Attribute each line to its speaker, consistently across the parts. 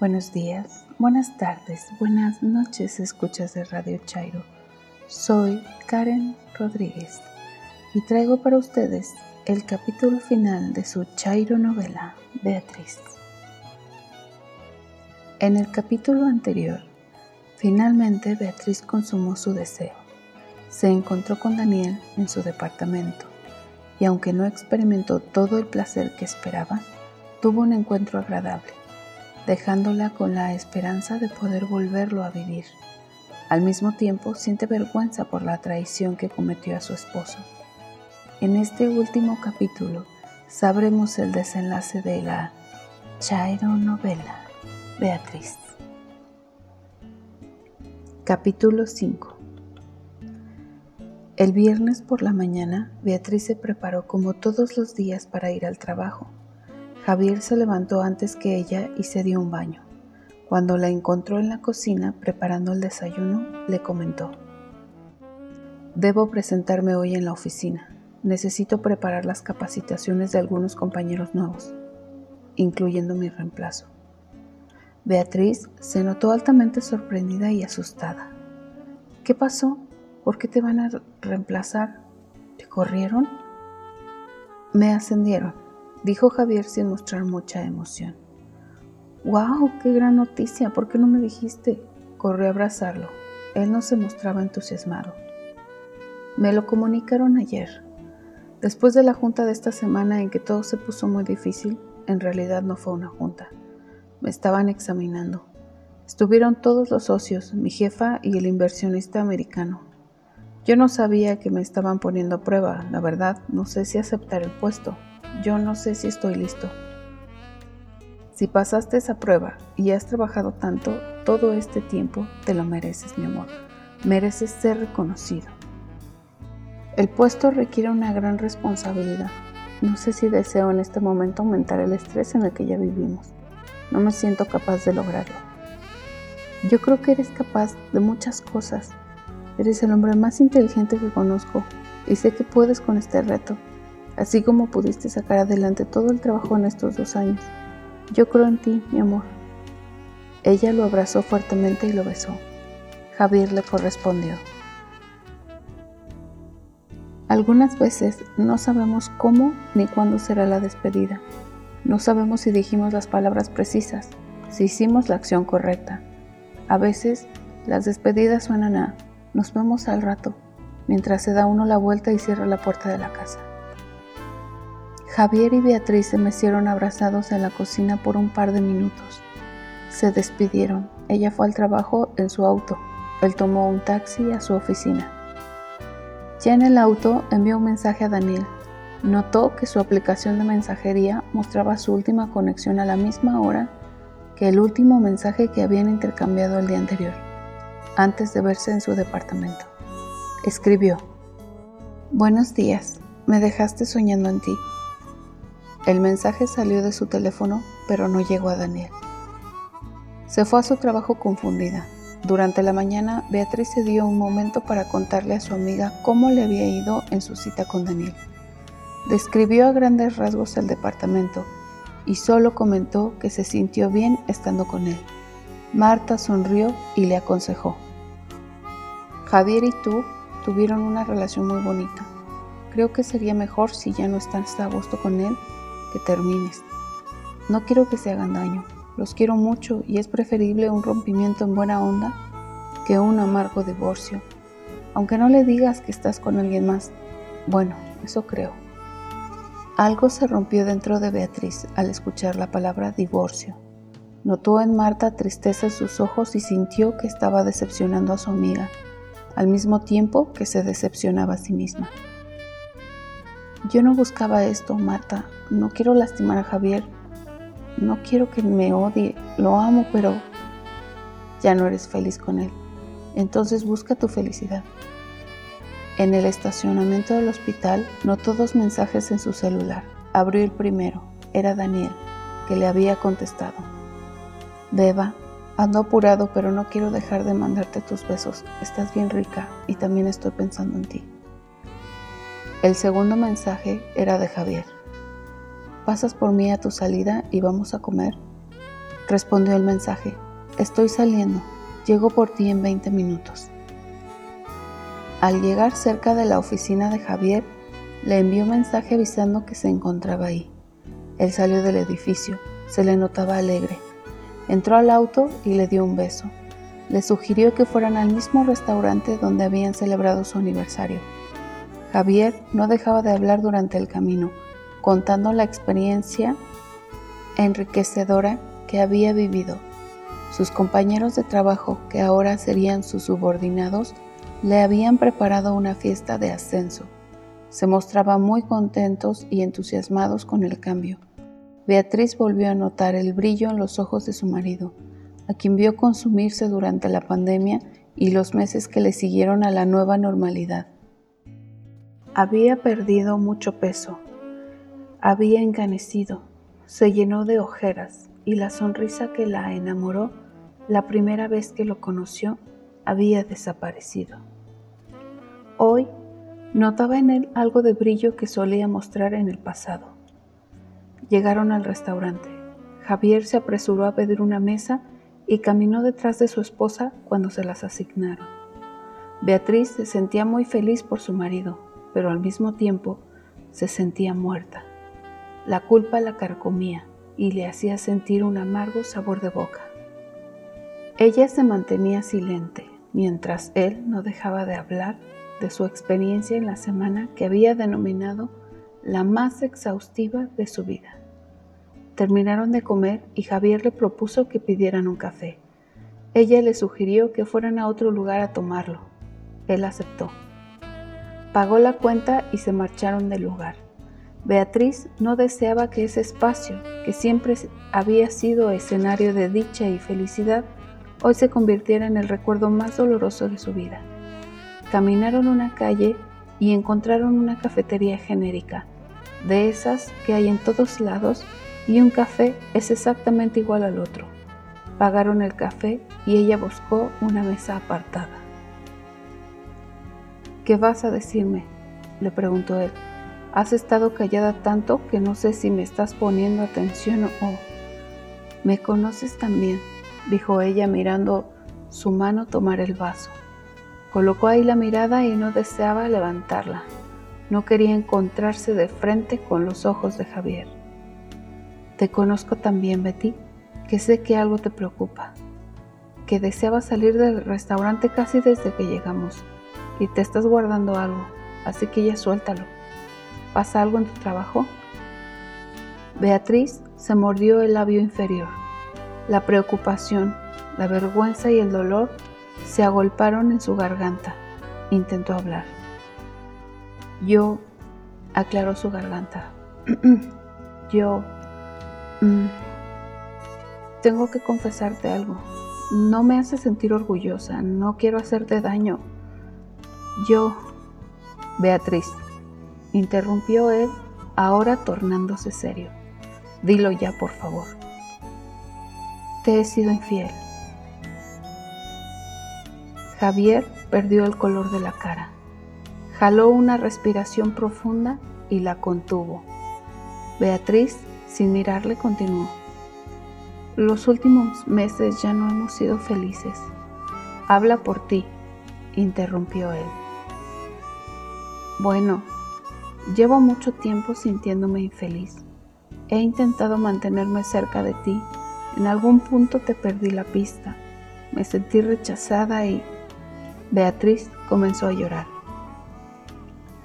Speaker 1: Buenos días, buenas tardes, buenas noches, escuchas de Radio Chairo. Soy Karen Rodríguez y traigo para ustedes el capítulo final de su Chairo novela, Beatriz. En el capítulo anterior, finalmente Beatriz consumó su deseo. Se encontró con Daniel en su departamento y aunque no experimentó todo el placer que esperaba, tuvo un encuentro agradable, dejándola con la esperanza de poder volverlo a vivir. Al mismo tiempo siente vergüenza por la traición que cometió a su esposo. En este último capítulo sabremos el desenlace de la Chairo novela Beatriz. Capítulo 5 El viernes por la mañana, Beatriz se preparó como todos los días para ir al trabajo. Javier se levantó antes que ella y se dio un baño. Cuando la encontró en la cocina preparando el desayuno, le comentó, Debo presentarme hoy en la oficina. Necesito preparar las capacitaciones de algunos compañeros nuevos, incluyendo mi reemplazo. Beatriz se notó altamente sorprendida y asustada. ¿Qué pasó? ¿Por qué te van a reemplazar? ¿Te corrieron? Me ascendieron dijo Javier sin mostrar mucha emoción. ¡Wow! ¡Qué gran noticia! ¿Por qué no me dijiste? Corrió a abrazarlo. Él no se mostraba entusiasmado. Me lo comunicaron ayer. Después de la junta de esta semana en que todo se puso muy difícil, en realidad no fue una junta. Me estaban examinando. Estuvieron todos los socios, mi jefa y el inversionista americano. Yo no sabía que me estaban poniendo a prueba, la verdad, no sé si aceptar el puesto, yo no sé si estoy listo. Si pasaste esa prueba y has trabajado tanto todo este tiempo, te lo mereces, mi amor. Mereces ser reconocido. El puesto requiere una gran responsabilidad. No sé si deseo en este momento aumentar el estrés en el que ya vivimos. No me siento capaz de lograrlo. Yo creo que eres capaz de muchas cosas. Eres el hombre más inteligente que conozco y sé que puedes con este reto así como pudiste sacar adelante todo el trabajo en estos dos años. Yo creo en ti, mi amor. Ella lo abrazó fuertemente y lo besó. Javier le correspondió. Algunas veces no sabemos cómo ni cuándo será la despedida. No sabemos si dijimos las palabras precisas, si hicimos la acción correcta. A veces las despedidas suenan a nos vemos al rato, mientras se da uno la vuelta y cierra la puerta de la casa. Javier y Beatriz se mecieron abrazados en la cocina por un par de minutos. Se despidieron. Ella fue al trabajo en su auto. Él tomó un taxi a su oficina. Ya en el auto envió un mensaje a Daniel. Notó que su aplicación de mensajería mostraba su última conexión a la misma hora que el último mensaje que habían intercambiado el día anterior, antes de verse en su departamento. Escribió, Buenos días, me dejaste soñando en ti. El mensaje salió de su teléfono, pero no llegó a Daniel. Se fue a su trabajo confundida. Durante la mañana, Beatriz se dio un momento para contarle a su amiga cómo le había ido en su cita con Daniel. Describió a grandes rasgos el departamento y solo comentó que se sintió bien estando con él. Marta sonrió y le aconsejó. Javier y tú tuvieron una relación muy bonita. Creo que sería mejor si ya no estás a gusto con él que termines. No quiero que se hagan daño, los quiero mucho y es preferible un rompimiento en buena onda que un amargo divorcio. Aunque no le digas que estás con alguien más, bueno, eso creo. Algo se rompió dentro de Beatriz al escuchar la palabra divorcio. Notó en Marta tristeza en sus ojos y sintió que estaba decepcionando a su amiga, al mismo tiempo que se decepcionaba a sí misma. Yo no buscaba esto, Marta. No quiero lastimar a Javier. No quiero que me odie. Lo amo, pero ya no eres feliz con él. Entonces busca tu felicidad. En el estacionamiento del hospital notó dos mensajes en su celular. Abrió el primero. Era Daniel, que le había contestado. Beba, ando apurado, pero no quiero dejar de mandarte tus besos. Estás bien rica y también estoy pensando en ti. El segundo mensaje era de Javier. ¿Pasas por mí a tu salida y vamos a comer? respondió el mensaje. Estoy saliendo. Llego por ti en 20 minutos. Al llegar cerca de la oficina de Javier, le envió mensaje avisando que se encontraba ahí. Él salió del edificio, se le notaba alegre. Entró al auto y le dio un beso. Le sugirió que fueran al mismo restaurante donde habían celebrado su aniversario. Javier no dejaba de hablar durante el camino, contando la experiencia enriquecedora que había vivido. Sus compañeros de trabajo, que ahora serían sus subordinados, le habían preparado una fiesta de ascenso. Se mostraban muy contentos y entusiasmados con el cambio. Beatriz volvió a notar el brillo en los ojos de su marido, a quien vio consumirse durante la pandemia y los meses que le siguieron a la nueva normalidad. Había perdido mucho peso, había encanecido, se llenó de ojeras y la sonrisa que la enamoró la primera vez que lo conoció había desaparecido. Hoy notaba en él algo de brillo que solía mostrar en el pasado. Llegaron al restaurante. Javier se apresuró a pedir una mesa y caminó detrás de su esposa cuando se las asignaron. Beatriz se sentía muy feliz por su marido, pero al mismo tiempo se sentía muerta. La culpa la carcomía y le hacía sentir un amargo sabor de boca. Ella se mantenía silente mientras él no dejaba de hablar de su experiencia en la semana que había denominado la más exhaustiva de su vida. Terminaron de comer y Javier le propuso que pidieran un café. Ella le sugirió que fueran a otro lugar a tomarlo. Él aceptó. Pagó la cuenta y se marcharon del lugar. Beatriz no deseaba que ese espacio, que siempre había sido escenario de dicha y felicidad, hoy se convirtiera en el recuerdo más doloroso de su vida. Caminaron una calle y encontraron una cafetería genérica, de esas que hay en todos lados, y un café es exactamente igual al otro. Pagaron el café y ella buscó una mesa apartada. ¿Qué vas a decirme? le preguntó él. Has estado callada tanto que no sé si me estás poniendo atención o... Me conoces también, dijo ella mirando su mano tomar el vaso. Colocó ahí la mirada y no deseaba levantarla. No quería encontrarse de frente con los ojos de Javier. Te conozco también, Betty, que sé que algo te preocupa, que deseabas salir del restaurante casi desde que llegamos y te estás guardando algo, así que ya suéltalo. ¿Pasa algo en tu trabajo? Beatriz se mordió el labio inferior. La preocupación, la vergüenza y el dolor se agolparon en su garganta. Intentó hablar. Yo, aclaró su garganta. Yo, mm, tengo que confesarte algo. No me hace sentir orgullosa, no quiero hacerte daño. Yo, Beatriz, interrumpió él, ahora tornándose serio. Dilo ya, por favor. Te he sido infiel. Javier perdió el color de la cara. Jaló una respiración profunda y la contuvo. Beatriz, sin mirarle, continuó. Los últimos meses ya no hemos sido felices. Habla por ti, interrumpió él. Bueno, llevo mucho tiempo sintiéndome infeliz. He intentado mantenerme cerca de ti. En algún punto te perdí la pista. Me sentí rechazada y Beatriz comenzó a llorar.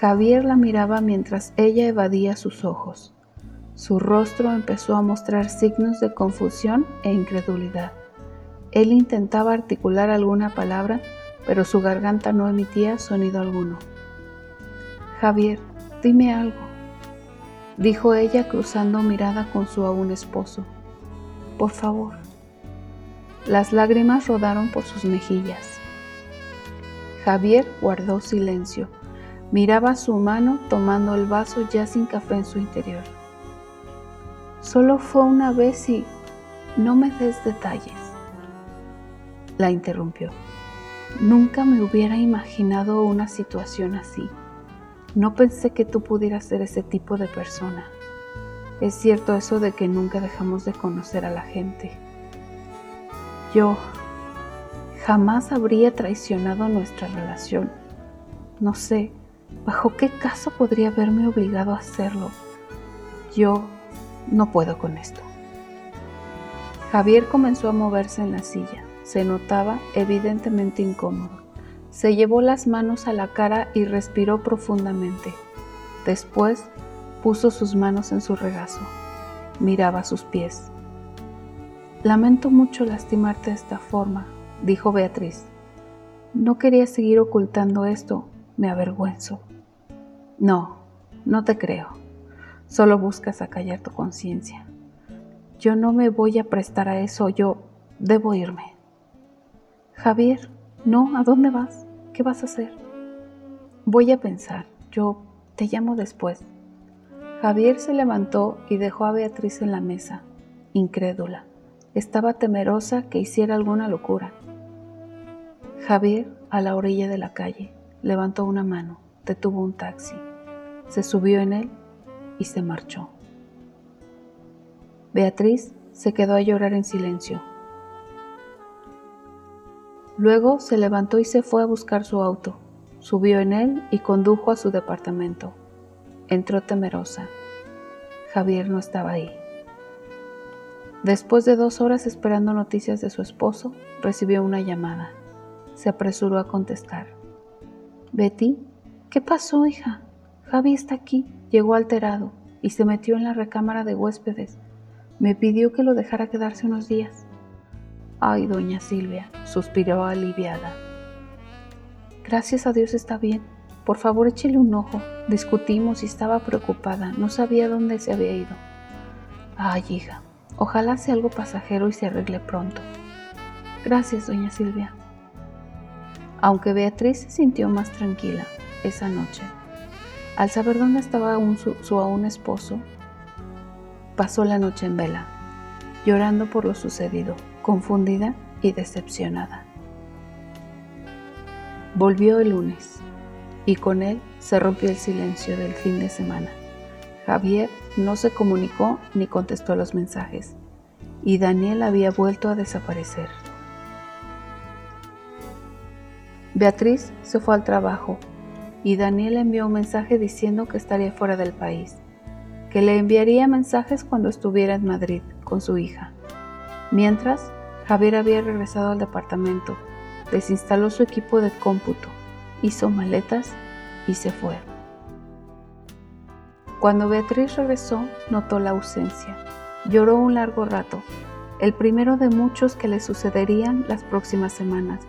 Speaker 1: Javier la miraba mientras ella evadía sus ojos. Su rostro empezó a mostrar signos de confusión e incredulidad. Él intentaba articular alguna palabra, pero su garganta no emitía sonido alguno. Javier, dime algo, dijo ella cruzando mirada con su aún esposo. Por favor. Las lágrimas rodaron por sus mejillas. Javier guardó silencio. Miraba su mano tomando el vaso ya sin café en su interior. Solo fue una vez y no me des detalles. La interrumpió. Nunca me hubiera imaginado una situación así. No pensé que tú pudieras ser ese tipo de persona. Es cierto eso de que nunca dejamos de conocer a la gente. Yo jamás habría traicionado nuestra relación. No sé, ¿bajo qué caso podría haberme obligado a hacerlo? Yo no puedo con esto. Javier comenzó a moverse en la silla. Se notaba evidentemente incómodo. Se llevó las manos a la cara y respiró profundamente. Después puso sus manos en su regazo. Miraba sus pies. Lamento mucho lastimarte de esta forma, dijo Beatriz. No quería seguir ocultando esto, me avergüenzo. No, no te creo. Solo buscas acallar tu conciencia. Yo no me voy a prestar a eso, yo debo irme. Javier, no, ¿a dónde vas? ¿Qué vas a hacer? Voy a pensar, yo te llamo después. Javier se levantó y dejó a Beatriz en la mesa, incrédula. Estaba temerosa que hiciera alguna locura. Javier, a la orilla de la calle, levantó una mano, detuvo un taxi, se subió en él y se marchó. Beatriz se quedó a llorar en silencio. Luego se levantó y se fue a buscar su auto. Subió en él y condujo a su departamento. Entró temerosa. Javier no estaba ahí. Después de dos horas esperando noticias de su esposo, recibió una llamada. Se apresuró a contestar. Betty, ¿qué pasó, hija? Javi está aquí. Llegó alterado y se metió en la recámara de huéspedes. Me pidió que lo dejara quedarse unos días. Ay, doña Silvia, suspiró aliviada. Gracias a Dios está bien. Por favor, échele un ojo. Discutimos y estaba preocupada. No sabía dónde se había ido. Ay, hija, ojalá sea algo pasajero y se arregle pronto. Gracias, doña Silvia. Aunque Beatriz se sintió más tranquila esa noche, al saber dónde estaba su, su aún esposo, pasó la noche en vela, llorando por lo sucedido, confundida y decepcionada. Volvió el lunes y con él se rompió el silencio del fin de semana. Javier no se comunicó ni contestó los mensajes y Daniel había vuelto a desaparecer. Beatriz se fue al trabajo y Daniel envió un mensaje diciendo que estaría fuera del país que le enviaría mensajes cuando estuviera en Madrid con su hija. Mientras, Javier había regresado al departamento, desinstaló su equipo de cómputo, hizo maletas y se fue. Cuando Beatriz regresó, notó la ausencia. Lloró un largo rato, el primero de muchos que le sucederían las próximas semanas,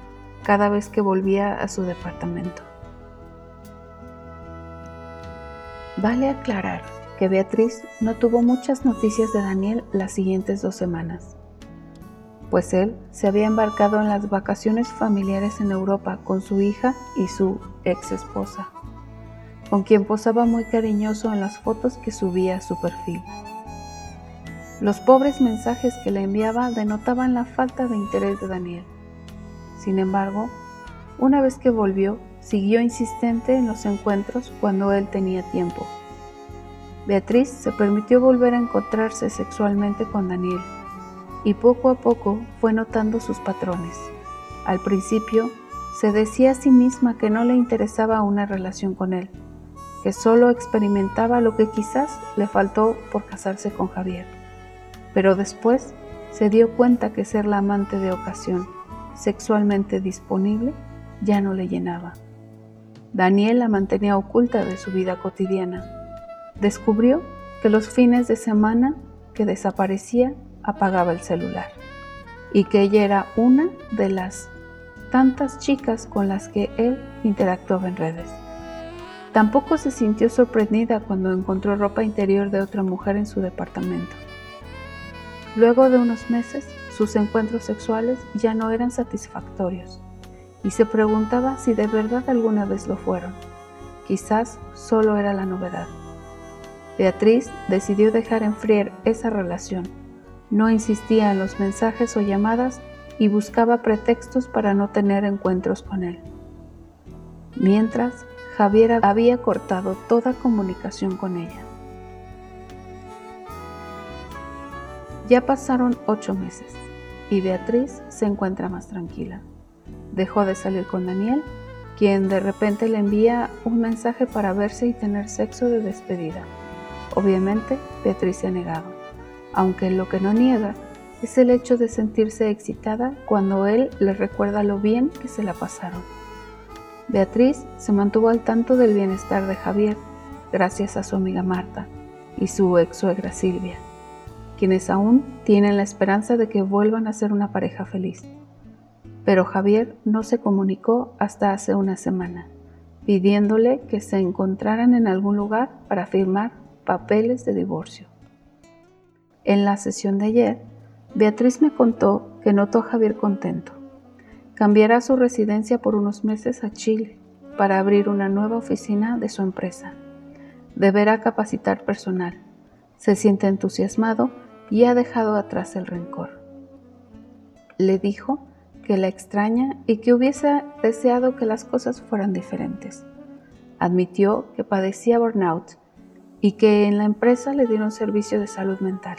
Speaker 1: cada vez que volvía a su departamento. Vale aclarar que Beatriz no tuvo muchas noticias de Daniel las siguientes dos semanas, pues él se había embarcado en las vacaciones familiares en Europa con su hija y su ex esposa, con quien posaba muy cariñoso en las fotos que subía a su perfil. Los pobres mensajes que le enviaba denotaban la falta de interés de Daniel. Sin embargo, una vez que volvió, siguió insistente en los encuentros cuando él tenía tiempo Beatriz se permitió volver a encontrarse sexualmente con Daniel y poco a poco fue notando sus patrones. Al principio, se decía a sí misma que no le interesaba una relación con él, que solo experimentaba lo que quizás le faltó por casarse con Javier. Pero después se dio cuenta que ser la amante de ocasión, sexualmente disponible, ya no le llenaba. Daniel la mantenía oculta de su vida cotidiana descubrió que los fines de semana que desaparecía apagaba el celular y que ella era una de las tantas chicas con las que él interactuaba en redes. Tampoco se sintió sorprendida cuando encontró ropa interior de otra mujer en su departamento. Luego de unos meses, sus encuentros sexuales ya no eran satisfactorios y se preguntaba si de verdad alguna vez lo fueron. Quizás solo era la novedad. Beatriz decidió dejar enfriar esa relación. No insistía en los mensajes o llamadas y buscaba pretextos para no tener encuentros con él. Mientras, Javier había cortado toda comunicación con ella. Ya pasaron ocho meses y Beatriz se encuentra más tranquila. Dejó de salir con Daniel, quien de repente le envía un mensaje para verse y tener sexo de despedida. Obviamente, Beatriz se ha negado, aunque lo que no niega es el hecho de sentirse excitada cuando él le recuerda lo bien que se la pasaron. Beatriz se mantuvo al tanto del bienestar de Javier gracias a su amiga Marta y su ex suegra Silvia, quienes aún tienen la esperanza de que vuelvan a ser una pareja feliz. Pero Javier no se comunicó hasta hace una semana, pidiéndole que se encontraran en algún lugar para firmar papeles de divorcio. En la sesión de ayer, Beatriz me contó que notó a Javier contento. Cambiará su residencia por unos meses a Chile para abrir una nueva oficina de su empresa. Deberá capacitar personal. Se siente entusiasmado y ha dejado atrás el rencor. Le dijo que la extraña y que hubiese deseado que las cosas fueran diferentes. Admitió que padecía burnout y que en la empresa le dieron servicio de salud mental.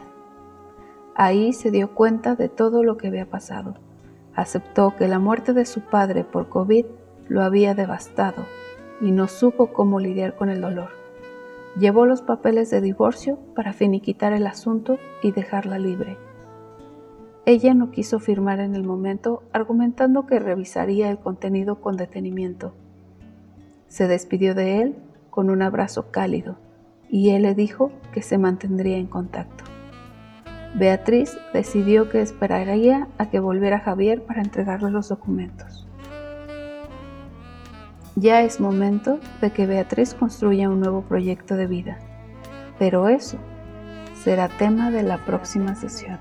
Speaker 1: Ahí se dio cuenta de todo lo que había pasado. Aceptó que la muerte de su padre por COVID lo había devastado y no supo cómo lidiar con el dolor. Llevó los papeles de divorcio para finiquitar el asunto y dejarla libre. Ella no quiso firmar en el momento, argumentando que revisaría el contenido con detenimiento. Se despidió de él con un abrazo cálido y él le dijo que se mantendría en contacto. Beatriz decidió que esperaría a que volviera Javier para entregarle los documentos. Ya es momento de que Beatriz construya un nuevo proyecto de vida, pero eso será tema de la próxima sesión.